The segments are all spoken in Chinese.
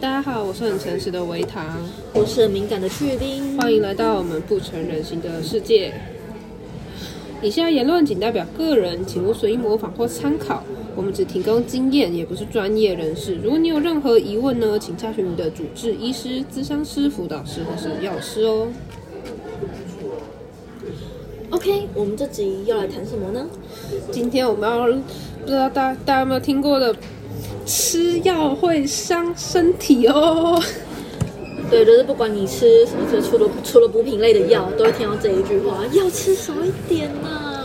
大家好，我是很诚实的维糖，我是很敏感的去冰。欢迎来到我们不成人形的世界。以下言论仅代表个人，请勿随意模仿或参考。我们只提供经验，也不是专业人士。如果你有任何疑问呢，请查询你的主治医师、咨商师、辅导师或是药师哦。OK，我们这集要来谈什么呢？今天我们要不知道大家大家有没有听过的，吃药会伤身体哦。对，就是不管你吃什么，就除了除了补品类的药，都会听到这一句话：要吃少一点呐、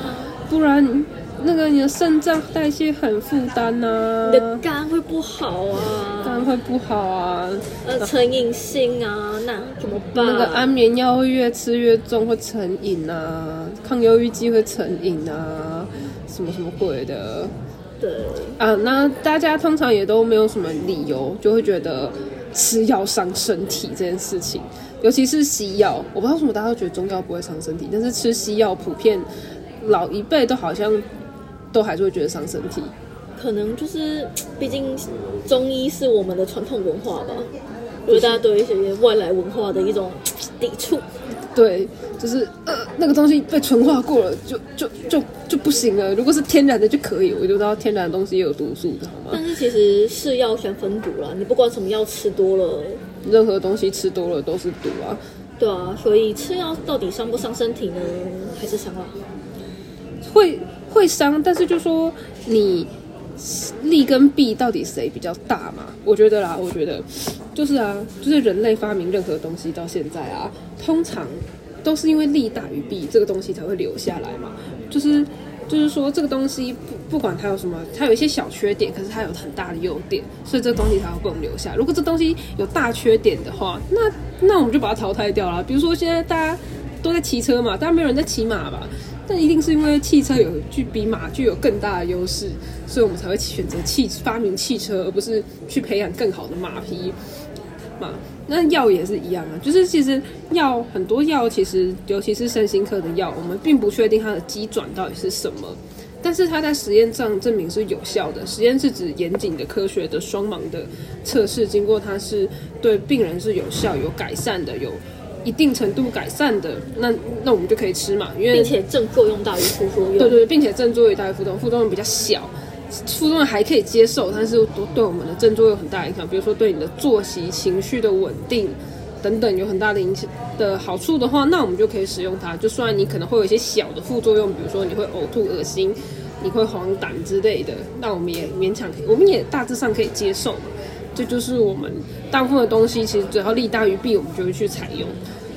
不然那个你的肾脏代谢很负担呐、你的肝会不好啊，肝会不好啊。呃，成瘾性啊，那怎么办？那个安眠药会越吃越重，会成瘾啊，抗忧郁剂会成瘾啊，什么什么鬼的对，啊。那大家通常也都没有什么理由，就会觉得吃药伤身体这件事情，尤其是西药。我不知道为什么大家都觉得中药不会伤身体，但是吃西药普遍老一辈都好像都还是会觉得伤身体。可能就是，毕竟中医是我们的传统文化吧，我觉得大家对一些外来文化的一种抵触。对，就是呃，那个东西被纯化过了，就就就就不行了。如果是天然的就可以，我就知道天然的东西也有毒素的，好吗？但是其实是药全分毒了，你不管什么药吃多了，任何东西吃多了都是毒啊。对啊，所以吃药到底伤不伤身体呢？还是伤啊？会会伤，但是就说你利跟弊到底谁比较大嘛？我觉得啦，我觉得就是啊，就是人类发明任何东西到现在啊，通常都是因为利大于弊，这个东西才会留下来嘛。就是就是说，这个东西不不管它有什么，它有一些小缺点，可是它有很大的优点，所以这个东西才会被我们留下。如果这东西有大缺点的话，那那我们就把它淘汰掉了。比如说现在大家都在骑车嘛，当然没有人在骑马吧。但一定是因为汽车有具比马具有更大的优势，所以我们才会选择汽发明汽车，而不是去培养更好的马匹嘛。那药也是一样啊，就是其实药很多药，其实尤其是身心科的药，我们并不确定它的机转到底是什么，但是它在实验上证明是有效的。实验是指严谨的、科学的、双盲的测试，经过它是对病人是有效、有改善的、有一定程度改善的，那那我们就可以吃嘛，因为并且正作用大于副作用。对对，并且正作用大于副作用，副作用比较小，副作用还可以接受，但是都对我们的正作用有很大影响，比如说对你的作息、情绪的稳定等等有很大的影响的好处的话，那我们就可以使用它。就算你可能会有一些小的副作用，比如说你会呕吐、恶心，你会黄疸之类的，那我们也勉强可以，我们也大致上可以接受嘛。这就是我们大部分的东西，其实只要利大于弊，我们就会去采用。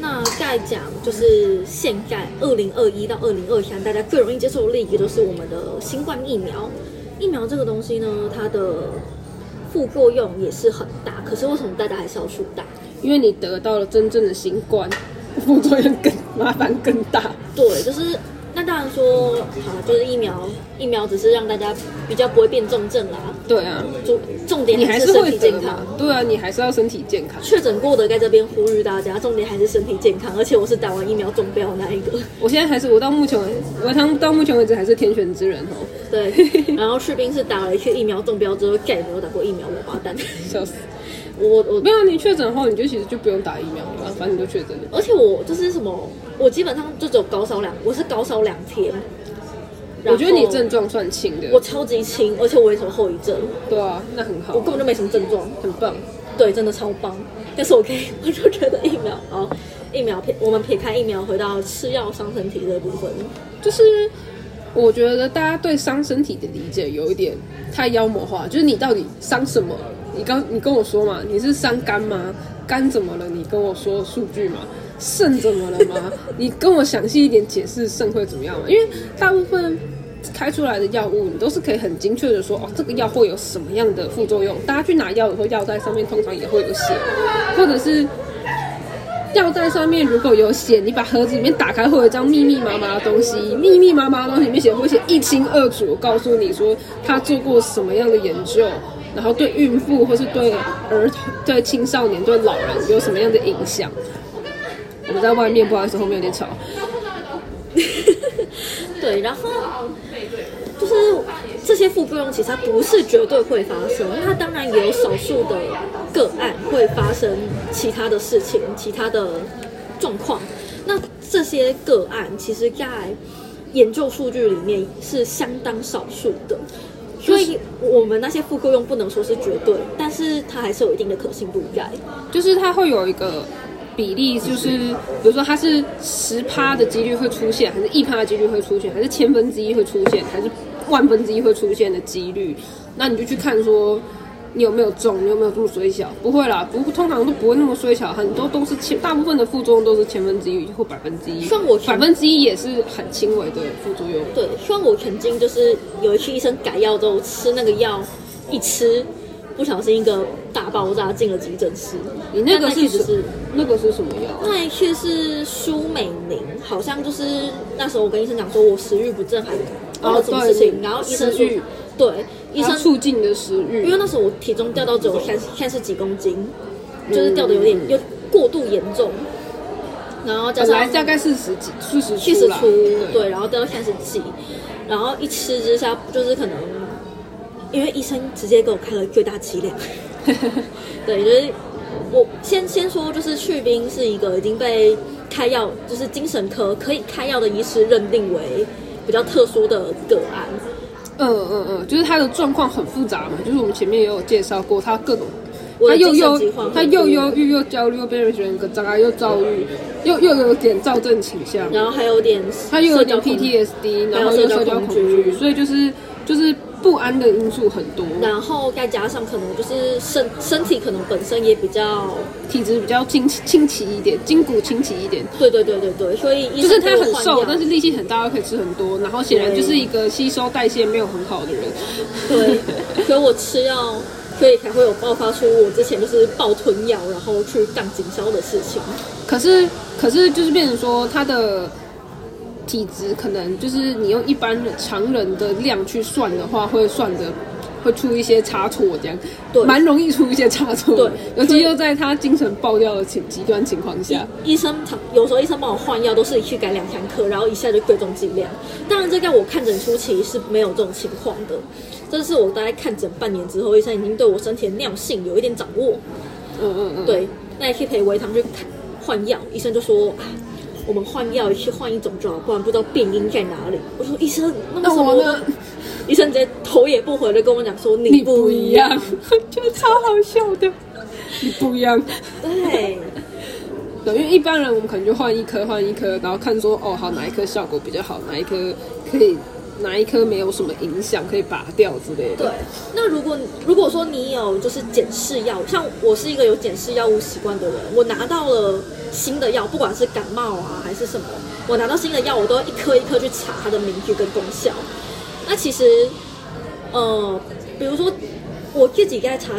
那再讲就是现在二零二一到二零二三，大家最容易接受的例子就是我们的新冠疫苗。疫苗这个东西呢，它的副作用也是很大，可是为什么大家还是要去打？因为你得到了真正的新冠，副作用更麻烦更大。对，就是那当然说好，就是疫苗，疫苗只是让大家比较不会变重症啦。对啊，重重点你还是身体健康。。对啊，你还是要身体健康。确诊过的在这边呼吁大家，重点还是身体健康。而且我是打完疫苗中标那一个，我现在还是我到目前为我到到目前为止还是天选之人哦，对。然后士兵是打了一次疫苗中标之后，再也没有打过疫苗，王八蛋。笑死！我我没有你确诊后，你就其实就不用打疫苗了啊，反正你就确诊了。而且我就是什么，我基本上就只有高烧两，我是高烧两天。我觉得你症状算轻的，我超级轻，而且我也什么后遗症，对啊，那很好我，根本就没什么症状。很棒。对，真的超棒。但是我可以，我就觉得疫苗啊，疫苗撇我们撇开疫苗，回到吃药伤身体这部分，就是我觉得大家对伤身体的理解有一点太妖魔化，就是你到底伤什么？你刚你跟我说嘛，你是伤肝吗？肝怎么了？你跟我说数据嘛。肾怎么了吗？你跟我详细一点解释肾会怎么样嘛？因为大部分开出来的药物，你都是可以很精确的说，哦，这个药会有什么样的副作用。大家去拿药的时候，药袋上面通常也会有写，或者是药袋上面如果有写，你把盒子里面打开，会有一张密密麻麻的东西，密密麻麻的东西里面写会写一清二楚，告诉你说他做过什么样的研究，然后对孕妇或是对儿童、对青少年、对老人有什么样的影响。我们在外面，不好意思，后面有点吵。对，然后就是这些副作用其实它不是绝对会发生，它当然也有少数的个案会发生其他的事情、其他的状况。那这些个案其实，在研究数据里面是相当少数的，所以我们那些副作用不能说是绝对，但是它还是有一定的可信度在。就是它会有一个比例，就是比如说它是十趴的几率会出现，还是一趴的几率会出现，还是千分之一会出现，还是万分之一会出现的几率，那你就去看说你有没有中，你有没有这么衰小？不会啦，不通常都不会那么衰小，很多都是千，大部分的副作用都是千分之一或百分之一，像我百分之一也是很轻微的副作用。对，像我曾经就是有一次医生改药之后吃那个药，一吃不小心一个大爆炸进了急诊室。你那个是什那个是什么药？那一次是舒美宁，好像就是那时候我跟医生讲说我食欲不振还然后什么事情，然后医生说对，医它生促进你的食欲，因为那时候我体重掉到只有三三十几公斤，就是掉的有点有过度严重，然后加上大概四十几、四十七十出，对，然后掉到三十几，然后一吃之下就是可能，因为医生直接给我开了最大剂量，对，就是我先先说，就是去冰是一个已经被开药，就是精神科可以开药的医师认定为比较特殊的个案，嗯嗯嗯，就是他的状况很复杂嘛，就是我们前面也有介绍过，他各种，他又忧他又忧郁又焦虑又边缘人格障碍又躁郁，又又有点躁症倾向，然后还有点他又有点 PTSD，然后又社交恐惧，所以就是就是不安的因素很多，然后再加上可能就是身身体可能本身也比较，体质比较轻轻奇一点，筋骨轻奇一点。对对对对对，所以就是他很瘦，但是力气很大，又可以吃很多，然后显然就是一个吸收代谢没有很好的人。对，所以我吃药，所以才会有爆发出我之前就是暴吞药，然后去干警消的事情。可是，可是就是变成说，他的体质可能就是你用一般的常人的量去算的话，会算的会出一些差错，这样，对蛮容易出一些差错的。对尤其又在他精神爆掉的情极端情况下，医生常有时候医生帮我换药，都是去改两堂课，然后一下就贵重剂量。当然，这在我看诊初期是没有这种情况的，这是我大概看诊半年之后，医生已经对我身体的尿性有一点掌握。嗯嗯嗯，对，那也去陪维他去看换药，医生就说啊，我们换药去换一种就好，不然不知道病因在哪里。我说医生，那为那什么呢？医生直接头也不回的跟我讲说你你不不一一样样。，觉得超好笑的。你不一样，对，对，因为一般人我们可能就换一颗换一颗，然后看说哦好哪一颗效果比较好，哪一颗可以哪一颗没有什么影响可以拔掉之类的。对，那如果如果说你有就是检视药，像我是一个有检视药物习惯的人，我拿到了新的药，不管是感冒啊还是什么，我拿到新的药，我都要一颗一颗去查它的名句跟功效。那其实，呃，比如说我自己在查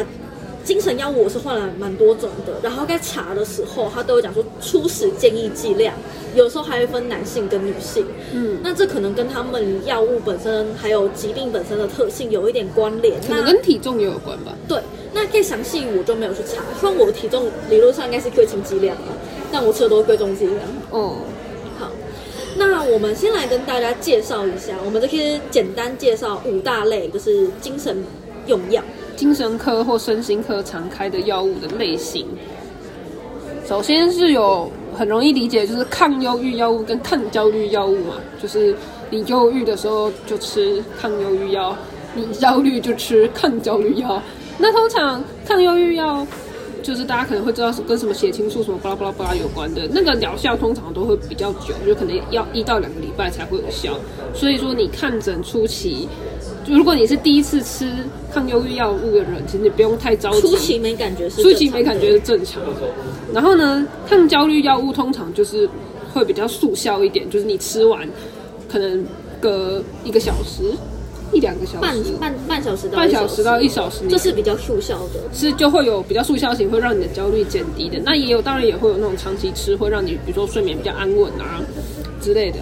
精神药物，我是换了蛮多种的，然后在查的时候，他都有讲说初始建议剂量，有时候还会分男性跟女性。嗯，那这可能跟他们药物本身还有疾病本身的特性有一点关联。可能跟体重也有关吧。对，那更详细我就没有去查。虽然我的体重理论上应该是贵重剂量啊，但我吃的都是贵重剂量。哦，好，那我们先来跟大家介绍一下，我们这些简单介绍五大类，就是精神用药。精神科或身心科常开的药物的类型，首先是有很容易理解，就是抗忧郁药物跟抗焦虑药物嘛，就是你忧郁的时候就吃抗忧郁药，你焦虑就吃抗焦虑药。那通常抗忧郁药就是大家可能会知道是跟什么血清素什么巴拉巴拉巴拉有关的，那个疗效通常都会比较久，就可能要一到两个礼拜才会有效。所以说你看诊初期，如果你是第一次吃抗忧郁药物的人，其实你不用太着急。初期没感觉是初期正常的没感觉正常。然后呢，抗焦虑药物通常就是会比较速效一点，就是你吃完可能隔一个小时、一两个小时、半半半小时到半小时到一小时，你这是比较速效的。是就会有比较速效型，会让你的焦虑减低的。那也有，当然也会有那种长期吃，会让你比如说睡眠比较安稳啊之类的。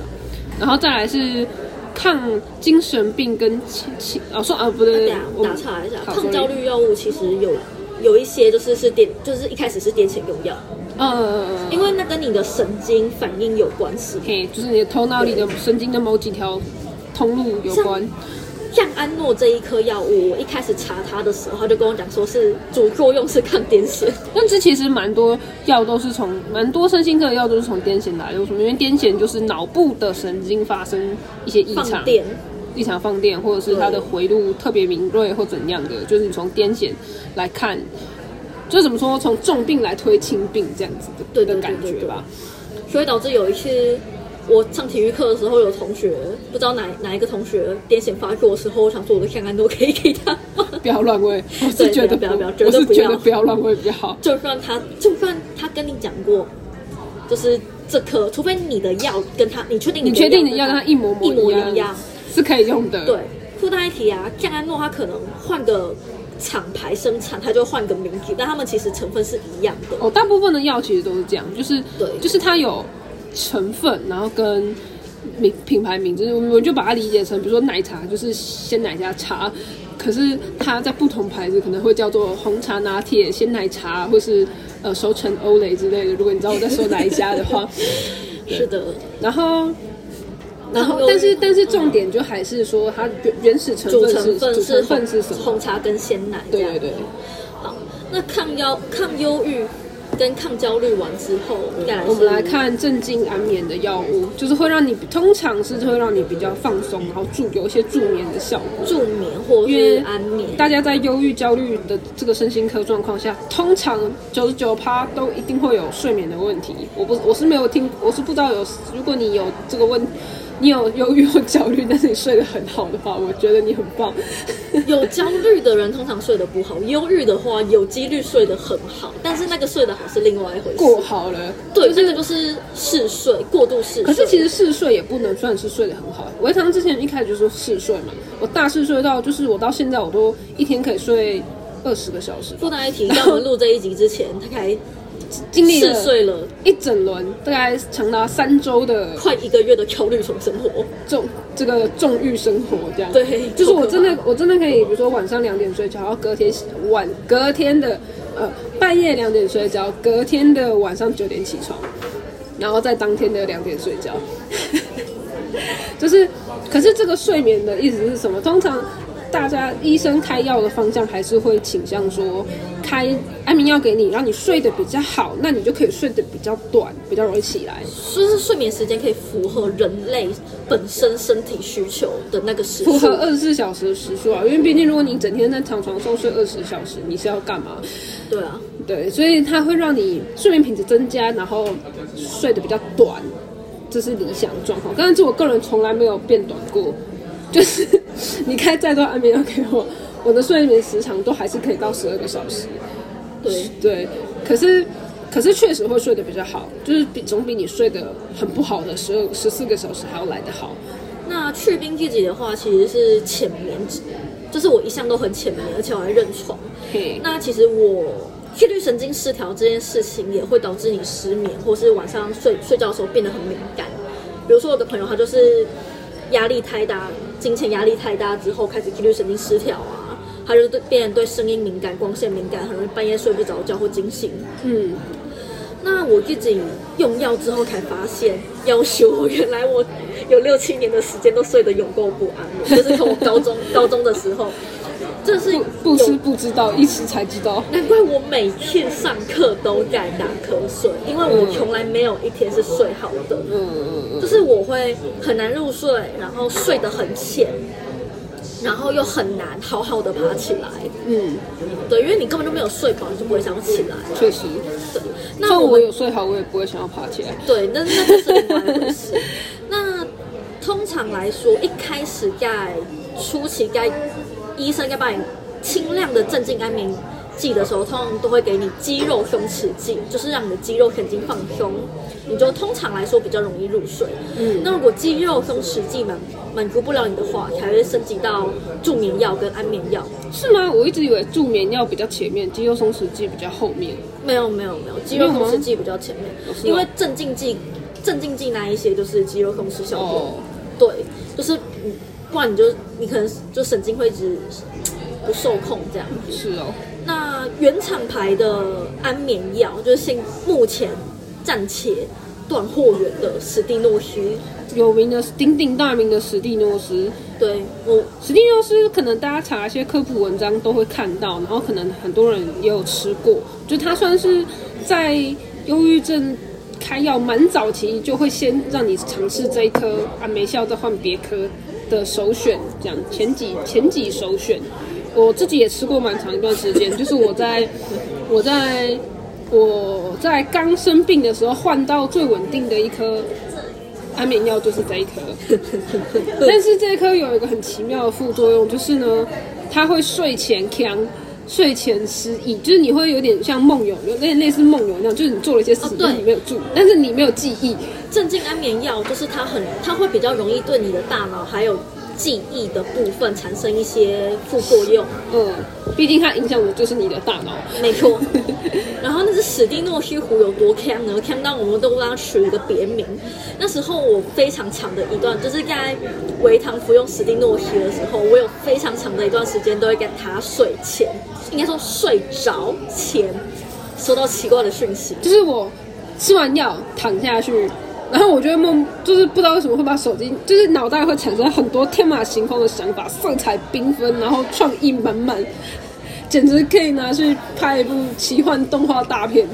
然后再来是抗精神病跟情情哦说啊不对，打岔一下，抗焦虑药物其实有有一些就是是癫，就是一开始是癫痫用药，嗯嗯嗯嗯，因为那跟你的神经反应有关系。嘿，就是你的头脑里的神经的某几条通路有关。降安诺这一颗药物，我一开始查它的时候，他就跟我讲说是主作用是抗癫痫。但这其实蛮多药都是从蛮多身心科的药都是从癫痫来的，为什么？因为癫痫就是脑部的神经发生一些异常异常放电，或者是它的回路特别敏锐或怎样的，就是你从癫痫来看，就怎么说，从重病来推轻病这样子的对对的感觉吧。所以导致有一次我上体育课的时候，有同学不知道哪哪一个同学癫痫发作的时候，我想说我的降安诺可以给他？不要乱喂，我是觉得不要不要绝我是不要得不要乱喂比较好。就算他就算他跟你讲过，就是这颗，除非你的药跟他，你确定你确定你跟要跟他一模一模一样一样？是可以用的。对，附带一提啊，降安诺它可能换个厂牌生产，它就换个名字，但它们其实成分是一样的。哦，大部分的药其实都是这样，就是对就是它有成分，然后跟名品牌名，就是我就把它理解成，比如说奶茶就是鲜奶加茶，可是它在不同牌子可能会叫做红茶拿铁、鲜奶茶，或是呃熟成欧蕾之类的。如果你知道我在说哪一家的话，是的，然后。然后但是但是重点就还是说它原原始成分是主成分是什么？红茶跟鲜奶。对对对。好，那抗忧抗忧郁跟抗焦虑完之后，再来我们来看镇静安眠的药物，就是会让你通常是会让你比较放松，然后助有一些助眠的效果。助眠或安眠。大家在忧郁、焦虑的这个身心科状况下，通常九十九趴都一定会有睡眠的问题。我不，我是没有听，我是不知道有。如果你有这个问，你有忧郁或焦虑，但是你睡得很好的话，我觉得你很棒。有焦虑的人通常睡得不好，忧郁的话有几率睡得很好，但是那个睡得好是另外一回事。过好了，对，就是这个就是嗜睡，过度嗜睡。可是其实嗜睡也不能算是睡得很好。维唐之前一开始就说嗜睡嘛，我大嗜睡到就是我到现在我都一天可以睡二十个小时吧，附带一提，在我们录这一集之前，他才经历了一整轮，大概长达三周的快一个月的焦虑所生活。重这个重欲生活这样。对就是我真的我真的可以，比如说晚上两点睡觉，然后隔天晚隔天的呃半夜两点睡觉，隔天的晚上九点起床，然后在当天的两点睡觉。就是，可是这个睡眠的意思是什么？通常大家医生开药的方向还是会倾向说，开安眠药给你，让你睡得比较好，那你就可以睡得比较短，比较容易起来。就是睡眠时间可以符合人类本身身体需求的那个时数。符合二十四小时的时数啊，因为毕竟如果你整天在躺床上睡二十小时，你是要干嘛？对啊，对，所以它会让你睡眠品质增加，然后睡得比较短，这是理想的状况。但是我个人从来没有变短过，就是 你开再多安眠药给我，我的睡眠时长都还是可以到十二个小时。对，对，可是可是确实会睡得比较好，就是比总比你睡得很不好的十二十四个小时还要来得好。那去冰自己的话，其实是浅眠，就是我一向都很浅眠，而且我还认床。那其实我自律神经失调这件事情也会导致你失眠，或是晚上睡睡觉的时候变得很敏感。比如说我的朋友，他就是压力太大，金钱压力太大之后开始自律神经失调啊，他就对变得对声音敏感、光线敏感，很容易半夜睡不着觉或惊醒。嗯，那我自己用药之后才发现，要修原来我有六七年的时间都睡得有够不安，就是从我高中 高中的时候，这是不吃不知道，一吃才知道。难怪我每天上课都在打瞌睡，因为我从来没有一天是睡好的。嗯嗯嗯，就是我会很难入睡，然后睡得很浅，然后又很难好好的爬起来。嗯，对，因为你根本就没有睡饱，你就不会想要起来。确实。对，那我我有睡好，我也不会想要爬起来。对，那那就是另外一回事。那通常来说，一开始在初期该医生该帮你轻量的镇静安眠剂的时候，通常都会给你肌肉松弛剂，就是让你的肌肉神经放松，你就通常来说比较容易入睡。嗯那如果肌肉松弛剂满满足不了你的话，才会升级到助眠药跟安眠药。是吗？我一直以为助眠药比较前面，肌肉松弛剂比较后面。没有没有没有，肌肉松弛剂比较前面，因为镇静剂镇静剂那一些就是肌肉松弛效果。哦，对，就是嗯不然你就你可能就神经会一直不受控这样。是哦。那原厂牌的安眠药，就是现目前暂且断货源的史蒂诺斯，有名的鼎鼎大名的史蒂诺斯。对我史蒂诺斯可能大家查一些科普文章都会看到，然后可能很多人也有吃过，就它算是在忧郁症开药蛮早期就会先让你尝试这一颗啊，没效再换别颗的首选，这样前几前几首选。我自己也吃过蛮长一段时间，就是我在我在我在刚生病的时候换到最稳定的一颗安眠药就是这一颗，但是这一颗有一个很奇妙的副作用，就是呢，它会睡前呛。睡前失忆，就是你会有点像梦游，有点类似梦游那样，就是你做了一些事情，哦但你没有注意，但是你没有记忆。镇静安眠药就是它很，它会比较容易对你的大脑还有记忆的部分产生一些副作用。嗯，毕竟它影响的就是你的大脑。没错。然后那只史蒂诺西湖有多强呢？强到我们都让它取一个别名。那时候我非常长的一段，就是在维糖服用史蒂诺西的时候，我有非常长的一段时间都会跟他睡前，应该说睡着前收到奇怪的讯息。就是我吃完药躺下去，然后我就会梦，就是不知道为什么会把手机，就是脑袋会产生很多天马行空的想法，色彩缤纷，然后创意满满，简直可以拿去拍一部奇幻动画大片。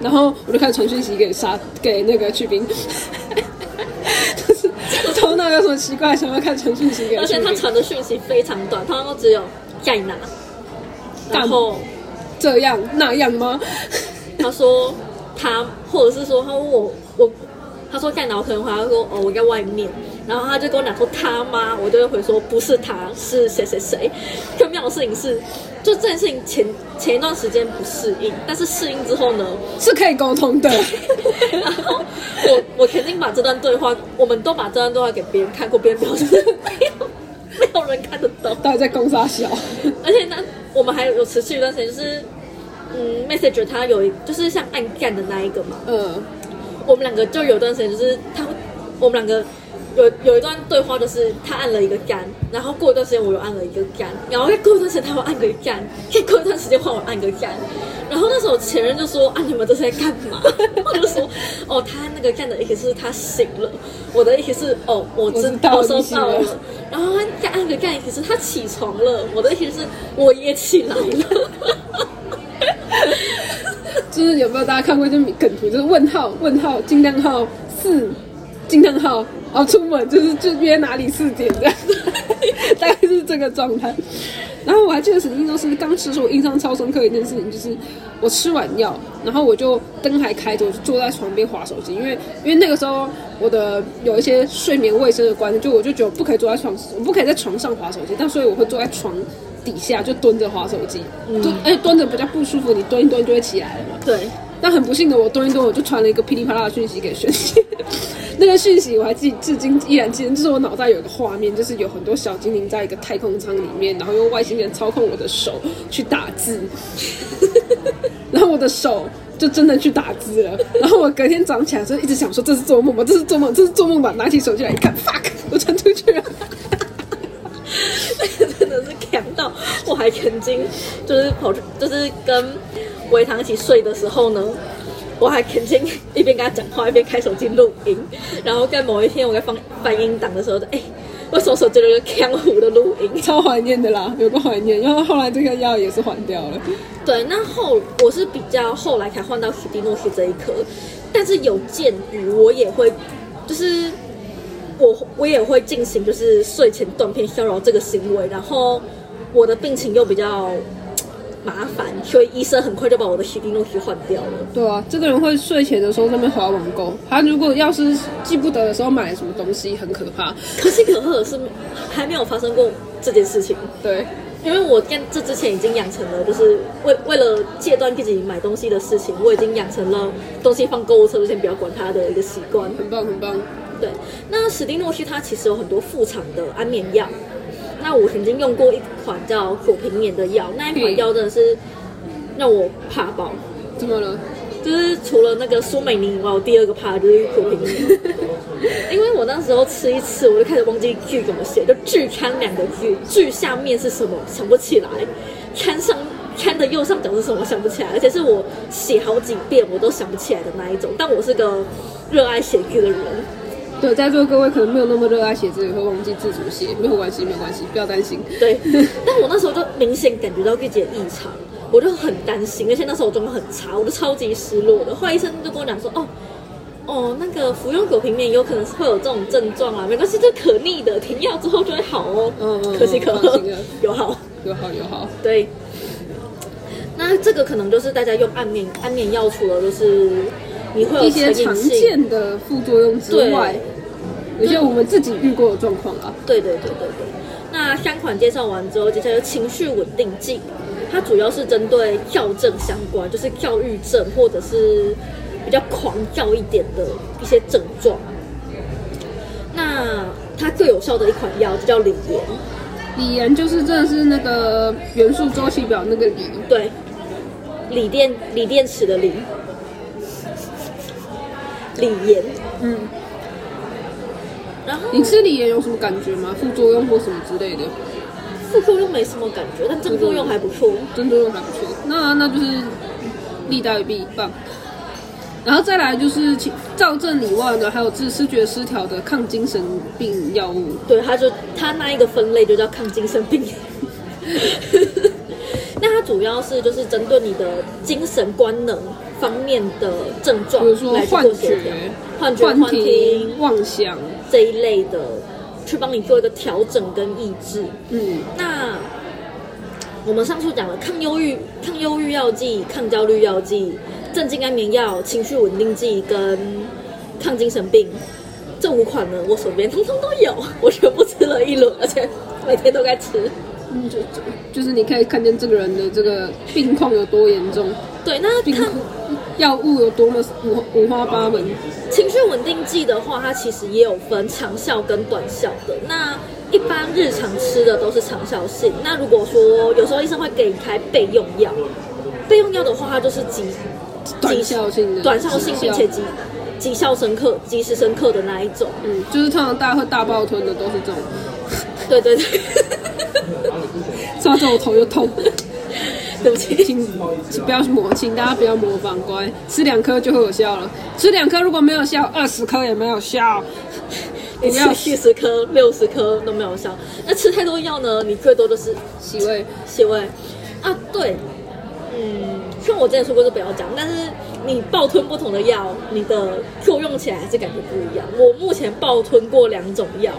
然后我就开始传讯息给沙给那个去冰，就是头脑有什么奇怪想法，开始传讯息给而且他。传的讯息非常短，他都只有在哪，然后这样那样吗？他说他，或者是说他问我我，他说在哪，我可能回答说哦我在外面，然后他就跟我讲说他吗？我就会回说不是他，是谁谁谁。更妙的事情是，就这件事情前前一段时间不适应，但是适应之后呢，是可以沟通的。然后我我肯定把这段对话，我们都把这段对话给别人看过，别人表示没有没有人看得懂。到底在攻杀小？而且呢，我们还有持续一段时间，就是嗯，Messenger 它有一就是像暗干的那一个嘛，嗯，我们两个就有段时间，就是他，我们两个有有一段对话，就是他按了一个干，然后过一段时间我又按了一个干，然后再过一段时间他又按个干，再过一段时间换我按个干，然后那时候前任就说啊你们这是在干嘛？我就说哦他那个干的意思是他醒了，我的意思是哦我知道我收到了，然后他再按个干意思是他起床了，我的意思是我也起来了。就是有没有大家看过一些梗图，就是问号问号惊叹号四惊叹号，然后出门就是就约哪里四点这样，大概是这个状态。然后我还记得史蒂诺斯刚吃的时候，印象超深刻一件事情，就是我吃完药，然后我就灯还开着，我就坐在床边划手机，因为因为那个时候我的有一些睡眠卫生的观念，就我就觉得不可以坐在床，我不可以在床上划手机，但所以我会坐在床底下就蹲着划手机，就而且蹲着比较不舒服，你蹲一蹲就会起来了嘛。对，但很不幸的，我蹲一蹲，我就传了一个噼里啪啦的讯息给轩熙。那个讯息我还记，至今依然记得，就是我脑袋有一个画面，就是有很多小精灵在一个太空舱里面，然后用外星人操控我的手去打字，然后我的手就真的去打字了。然后我隔天早上起来就一直想说这是做梦吧，这是做梦，这是做梦吧。拿起手机来一看，fuck，我。真我还曾经就是跑去，就是跟维唐一起睡的时候呢，我还曾经一边跟他讲话，一边开手机录音。然后在某一天我在放翻音档的时候，就哎，为什么手机有一个江湖的录音？超怀念的啦，有个怀念。然后后来这个药也是还掉了。对，那后我是比较后来才换到史蒂诺西这一颗，但是有鉴于我也会，就是我我也会进行就是睡前断片消扰这个行为，然后我的病情又比较麻烦，所以医生很快就把我的史蒂诺西换掉了。对啊，这个人会睡前的时候在那边划网购，他如果要是记不得的时候买了什么东西，很可怕。可是可是还没有发生过这件事情。对，因为我跟这之前已经养成了，就是为为了戒断自己买东西的事情，我已经养成了东西放购物车就先不要管它的一个习惯。很棒很棒。对，那史蒂诺西它其实有很多副厂的安眠药。那我曾经用过一款叫左平眼的药，那一款药真的是让我怕爆。怎么了？就是除了那个苏美宁以外，我第二个怕的就是左平眼。因为我那时候吃一次，我就开始忘记剧怎么写，就剧刊两个字，剧下面是什么想不起来，刊上刊的右上角是什么想不起来，而且是我写好几遍我都想不起来的那一种。但我是个热爱写剧的人，对，在座各位可能没有那么热爱写字，也会忘记自主写，没有关系，没有关系，不要担心。对，但我那时候就明显感觉到自己的异常，我就很担心，而且那时候我状况很差，我就超级失落的。后来医生就跟我讲说，哦。哦，那个服用狗平面有可能是会有这种症状啊，没关系，这可逆的，停药之后就会好哦。嗯嗯，可喜可贺有好。有好有好。对，那这个可能就是大家用安眠安眠药，除了就是你会有一些常见的副作用之外，有些我们自己遇过的状况啊。对对对对对。那三款介绍完之后，接下来就情绪稳定剂，它主要是针对躁症相关，就是躁郁症或者是比较狂躁一点的一些症状。那它最有效的一款药就叫锂盐，锂盐就是真的是那个元素周期表那个锂，对，锂电锂电池的锂，锂盐。嗯，然后你吃锂盐有什么感觉吗？副作用或什么之类的？副作用没什么感觉，但正作用还不错。正作用还不错，那那就是利大于弊，棒。然后再来就是其躁症以外呢，还有治视觉失调的抗精神病药物。对，它就它那一个分类就叫抗精神病。那它主要是就是针对你的精神官能方面的症状比如说幻觉幻觉、幻幻听听、妄想，这一类的，去帮你做一个调整跟抑制。嗯，那我们上述讲了抗忧郁、抗忧郁药剂、抗焦虑药剂、镇静安眠药、情绪稳定剂跟抗精神病这五款呢，我手边通通都有，我全部吃了一轮，而且每天都该吃。嗯就就就是你可以看见这个人的这个病况有多严重，对，那病抗药物有多么五五花八门。情绪稳定剂的话，它其实也有分长效跟短效的。那一般日常吃的都是长效性。那如果说有时候医生会给你开备用药，备用药的话，它就是急短效性的短效性，并且急急效深刻、及时深刻的那一种。嗯，就是通常大家会大爆吞的都是这种，对对对，抓着我头就痛。对不起。请请不要模，请大家不要模仿，乖，吃两颗就会有效了。吃两颗如果没有效，二十颗也没有效。你不要吃七十颗、六十颗都没有效。那吃太多药呢？你最多就是洗胃，洗胃啊，对，嗯，像我之前说过就不要讲，但是你暴吞不同的药，你的作用起来还是感觉不一样。我目前暴吞过两种药，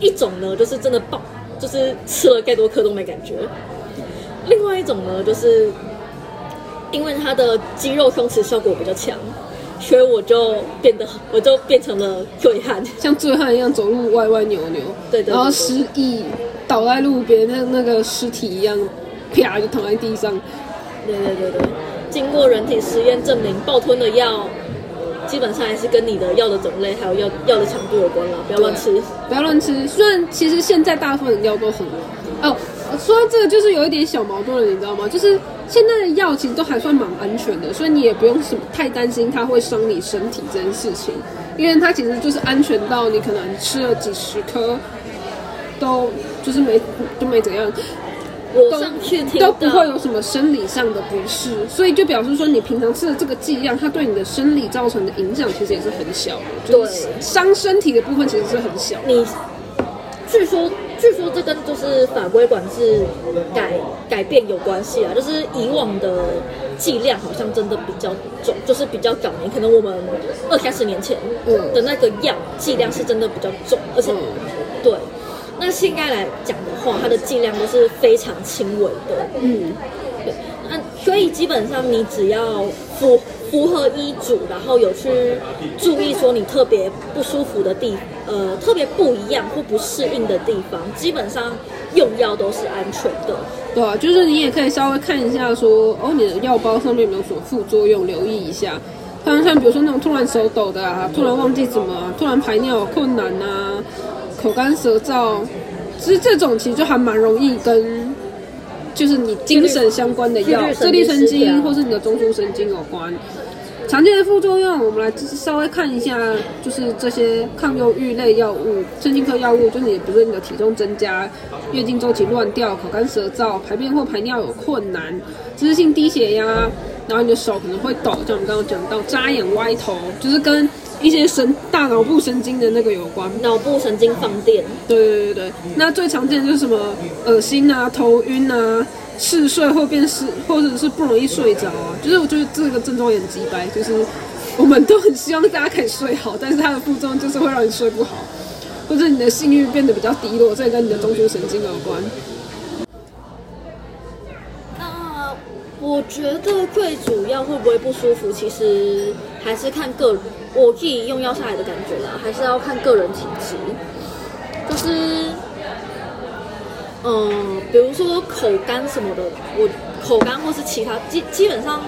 一种呢就是真的暴，就是吃了盖多颗都没感觉；另外一种呢，就是因为它的肌肉松弛效果比较强，所以我就变得我就变成了醉汉。像醉汉一样走路歪歪扭扭，对对对然后失忆倒在路边，那那个尸体一样，啪就躺在地上。对对对对，经过人体实验证明，暴吞的药基本上还是跟你的药的种类还有药药的强度有关了，不要乱吃。不要乱吃。虽然其实现在大部分的药都很哦，说到这个就是有一点小矛盾了，你知道吗？就是现在的药其实都还算蛮安全的，所以你也不用什么太担心它会伤你身体这件事情，因为它其实就是安全到你可能吃了几十颗都就是没就没怎样。都我上去听都不会有什么生理上的不适，所以就表示说你平常吃的这个剂量，它对你的生理造成的影响其实也是很小的，就是对伤身体的部分其实是很小。你，据说据说这跟就是法规管制改改变有关系啊，就是以往的剂量好像真的比较重，就是比较早年，可能我们二三十年前嗯。的那个药剂量是真的比较重，而且、嗯。对。那现在来讲的话，它的剂量都是非常轻微的，嗯，对，那所以基本上你只要符符合医嘱，然后有去注意说你特别不舒服的地，呃，特别不一样或不适应的地方，基本上用药都是安全的。对啊，就是你也可以稍微看一下说，哦，你的药包上面有没有什么副作用，留意一下。看看，比如说那种突然手抖的啊，突然忘记怎么，突然排尿困难啊，口干舌燥，其实这种其实就还蛮容易跟就是你精神相关的药，自自律神经或是你的中枢神经有关。常见的副作用，我们来稍微看一下，就是这些抗忧郁类药物、镇静科药物，就是你比如说你的体重增加、月经周期乱掉、口干舌燥、排便或排尿有困难、姿势性低血压，然后你的手可能会抖，像我们刚刚讲到扎眼、歪头，就是跟一些神大脑部神经的那个有关。脑部神经放电，对对对对，那最常见的就是什么恶心啊、头晕啊、嗜睡或变失，或者是不容易睡着啊。就是我觉得这个症状也很鸡掰，就是我们都很希望大家可以睡好，但是它的副作用就是会让你睡不好，或者你的性欲变得比较低落，这跟你的中枢神经有关。那我觉得最主要会不会不舒服，其实还是看个我自己用药下来的感觉啦，还是要看个人体质。就是，嗯，比如说口干什么的，我口干或是其他基基本上，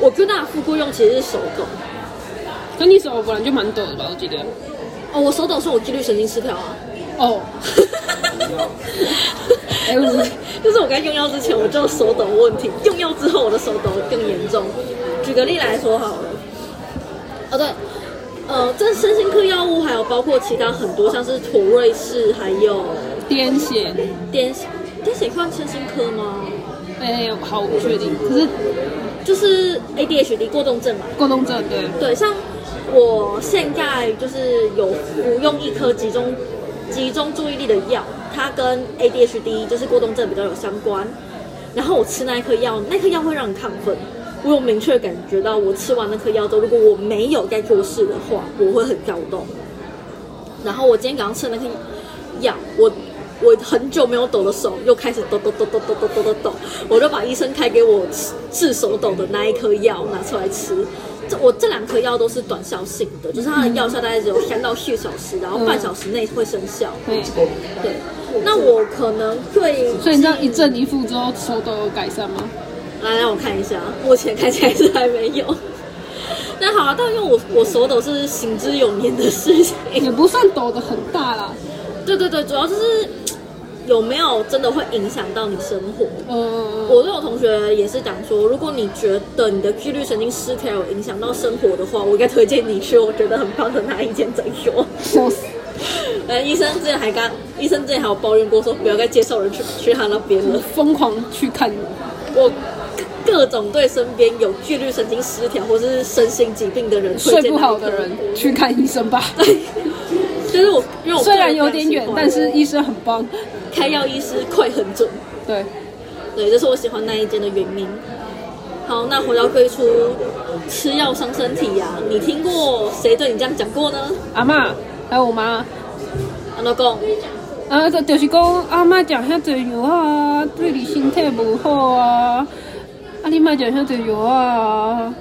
我最大的副作用其实是手抖。可你手本来就蛮抖的吧？我记得。哦，我手抖是我自律神经失调啊。哦。就 是就是我刚用药之前我就手抖问题，用药之后我的手抖更严重。举个例来说好了，哦对，呃，这身心科药物还有包括其他很多，像是妥瑞氏，还有癫痫，癫癫痫算身心科吗？哎，好，我不确定。可是就是 ADHD 过动症嘛。过动症，对。对，像我现在就是有服用一颗集中集中注意力的药，它跟 ADHD 就是过动症比较有相关。然后我吃那一颗药，那颗药会让你亢奋。我有明确感觉到，我吃完那颗药之后，如果我没有该做事的话，我会很躁动。然后我今天早上吃的那颗药，我我很久没有抖的手又开始抖抖抖抖抖抖抖抖抖，我就把医生开给我治手抖的那一颗药拿出来吃。这我这两颗药都是短效性的，就是它的药效大概只有三到四小时，然后半小时内会生效。对，对。那我可能会，所以你这样一正一负之后，手抖有改善吗？来让我看一下，目前看起来是还没有。那好啊，但因为我我手抖是行之有年的事情，也不算抖的很大啦。对对对，主要就是有没有真的会影响到你生活。嗯，我对我同学也是讲说，如果你觉得你的自律神经失调有影响到生活的话，我应该推荐你去我觉得很棒的那一间诊所。笑死！呃，医生之前还刚，医生之前还有抱怨过说，不要再介绍人去去他那边了。疯狂去看我各种对身边有自律神经失调或者是身心疾病的人，睡不好的人去看医生吧。对 就是我，因为我 虽然有点远，但是医生很棒，开药医师快很准。对，对，这是我喜欢那一间的原因。好，那回到最初，吃药伤身体呀、你听过谁对你这样讲过呢？阿妈还有我妈，阿老公，啊，就就是讲阿妈食遐济药啊，对你身体无好啊，啊，你莫食遐济药啊。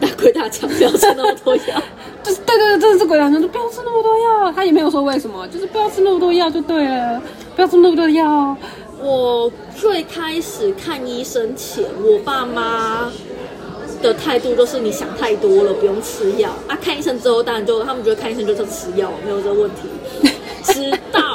大鬼大肠，不要吃那么多药。就是对对对，真的是鬼打墙，就不要吃那么多药。他也没有说为什么，就是不要吃那么多药就对了，不要吃那么多药。我最开始看医生前，我爸妈的态度就是你想太多了，不用吃药啊。看医生之后，当然就他们觉得看医生就是吃药，没有这个问题。直到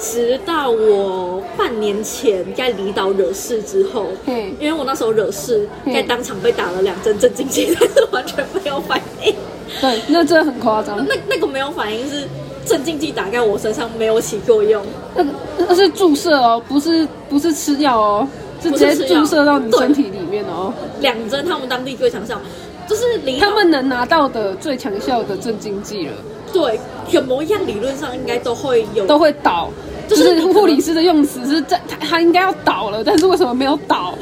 直到我半年前在离岛惹事之后，嗯因为我那时候惹事，嗯在当场被打了两针镇静剂，但是 完全没有反应。对，那真的很夸张。那那个没有反应是镇静剂打在我身上没有起作用，那那是注射哦，不是不是吃药哦，是直接是注射到你身体里面哦。两针他们当地最强效，就是离岛他们能拿到的最强效的镇静剂了，对怎么样理论上应该都会有都会倒。就就是护理师的用词是在他他应该要倒了，但是为什么没有倒？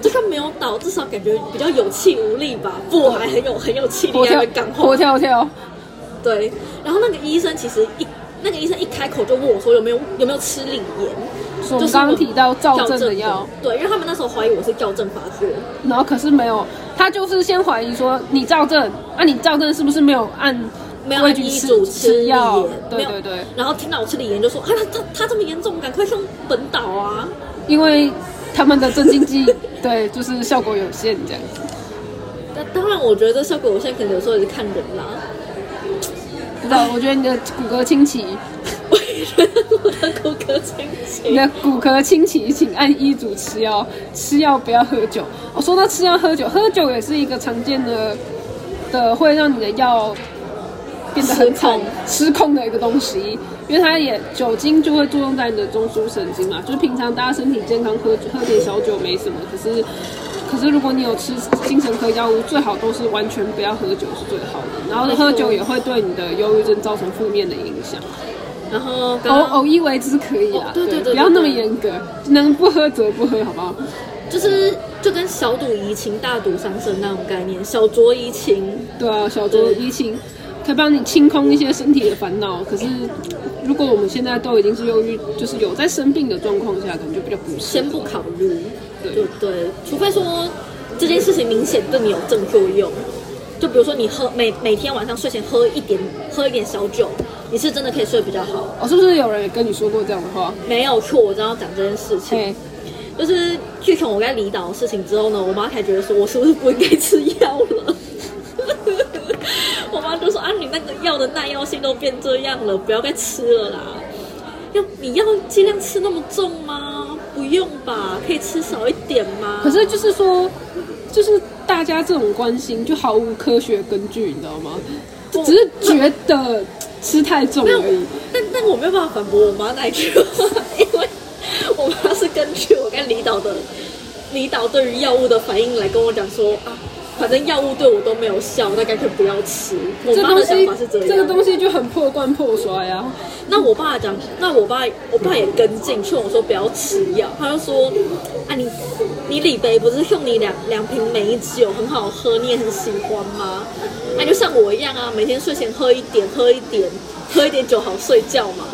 就算没有倒，至少感觉比较有气无力吧。不，我还很有很有气力，活跳在那边赶活。跳跳，对，然后那个医生其实一那个医生一开口就问我说有没有有没有吃锂盐，我刚刚提到校躁症的药，对，因为他们那时候怀疑我是校正发作，然后可是没有，他就是先怀疑说你躁症，啊你躁症是不是没有按没有按医规矩吃嘱吃锂吃药盐？，对对对，然后听到我吃锂盐就说啊他他他这么严重，赶快上本岛啊！因为他们的镇静剂 对就是效果有限这样子，但当然，我觉得效果有限，可能有时候也是看人啦。不知道，我觉得你的骨骼清奇，我觉得我的骨骼清奇。你的骨骼清奇，请按医嘱吃药，吃药不要喝酒。我、说到吃药喝酒，喝酒也是一个常见的的会让你的药变得很失控失控的一个东西，因为它也酒精就会作用在你的中枢神经嘛，就是平常大家身体健康喝喝点小酒没什么，可是可是如果你有吃精神科药物，最好都是完全不要喝酒是最好的，然后喝酒也会对你的忧郁症造成负面的影响。然后偶偶一为之可以啊哦，对对对不要那么严格，能不喝则不喝，好不好？就是就跟小赌怡情，大赌伤身那种概念，小酌怡情。对啊，小酌怡情可以帮你清空一些身体的烦恼。可是，如果我们现在都已经是忧郁，就是有在生病的状况下，可能就比较不适合。先不考虑，对对对，除非说这件事情明显对你有正作用，就比如说你喝每每天晚上睡前喝一点喝一点小酒，你是真的可以睡得比较好。哦，是不是有人也跟你说过这样的话？没有错，我正要讲这件事情嘿，，就是自从我在离岛的事情之后呢，我妈才觉得说我是不是不应该吃药了。我妈就说啊，你那个药的耐药性都变这样了，不要再吃了啦。要你要尽量吃那么重吗？不用吧，可以吃少一点吗？可是就是说，就是大家这种关心就毫无科学根据，你知道吗？就只是觉得吃太重而已。，但但我没有办法反驳我妈那一句话，因为我妈是根据我跟李导的李导对于药物的反应来跟我讲说啊，反正药物对我都没有效，那干脆不要吃。我妈的想法是这样，这个东西就很破罐破摔啊。那我爸讲，那我爸我爸也跟进，劝我说不要吃药。他就说，啊你你李杯不是送你两两瓶美酒，很好喝，你也很喜欢吗？那、就像我一样啊，每天睡前喝一点，喝一点，喝一点酒好睡觉嘛。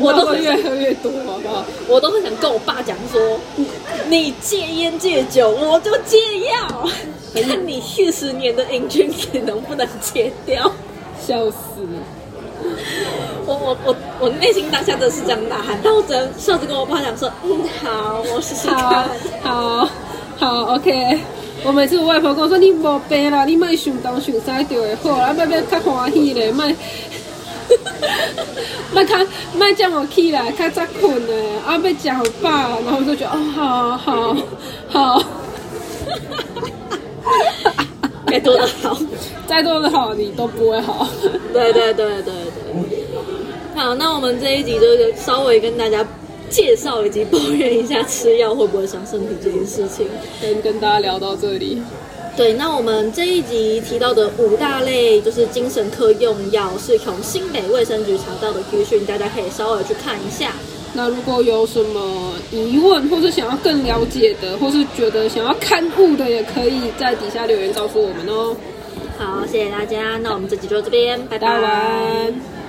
我都会越喝越多，好不好？我都很想跟我爸讲说，你戒烟戒酒，我就戒药，看你四十年的瘾君子能不能戒掉。笑死！我我我我内心当下真的是这样呐喊，但我只能笑着跟我爸讲说，嗯好，我试试好看。好好，OK。我每次我外婆跟我说你无病啦，你莫想东想西就会好，啊，要要较欢喜咧，莫 莫较莫这么起来，较早困咧，啊，要食好饱，然后我就觉得哦，好好好，该多的好。再多的好你都不会好。对对对对对。好，那我们这一集就是稍微跟大家介绍以及抱怨一下吃药会不会伤身体这件事情。跟跟大家聊到这里，对，那我们这一集提到的五大类就是精神科用药，是从新北卫生局查到的资讯，大家可以稍微去看一下。那如果有什么疑问，或是想要更了解的，或是觉得想要看物的，也可以在底下留言告诉我们哦。好，谢谢大家，那我们这集就到这边，拜拜安。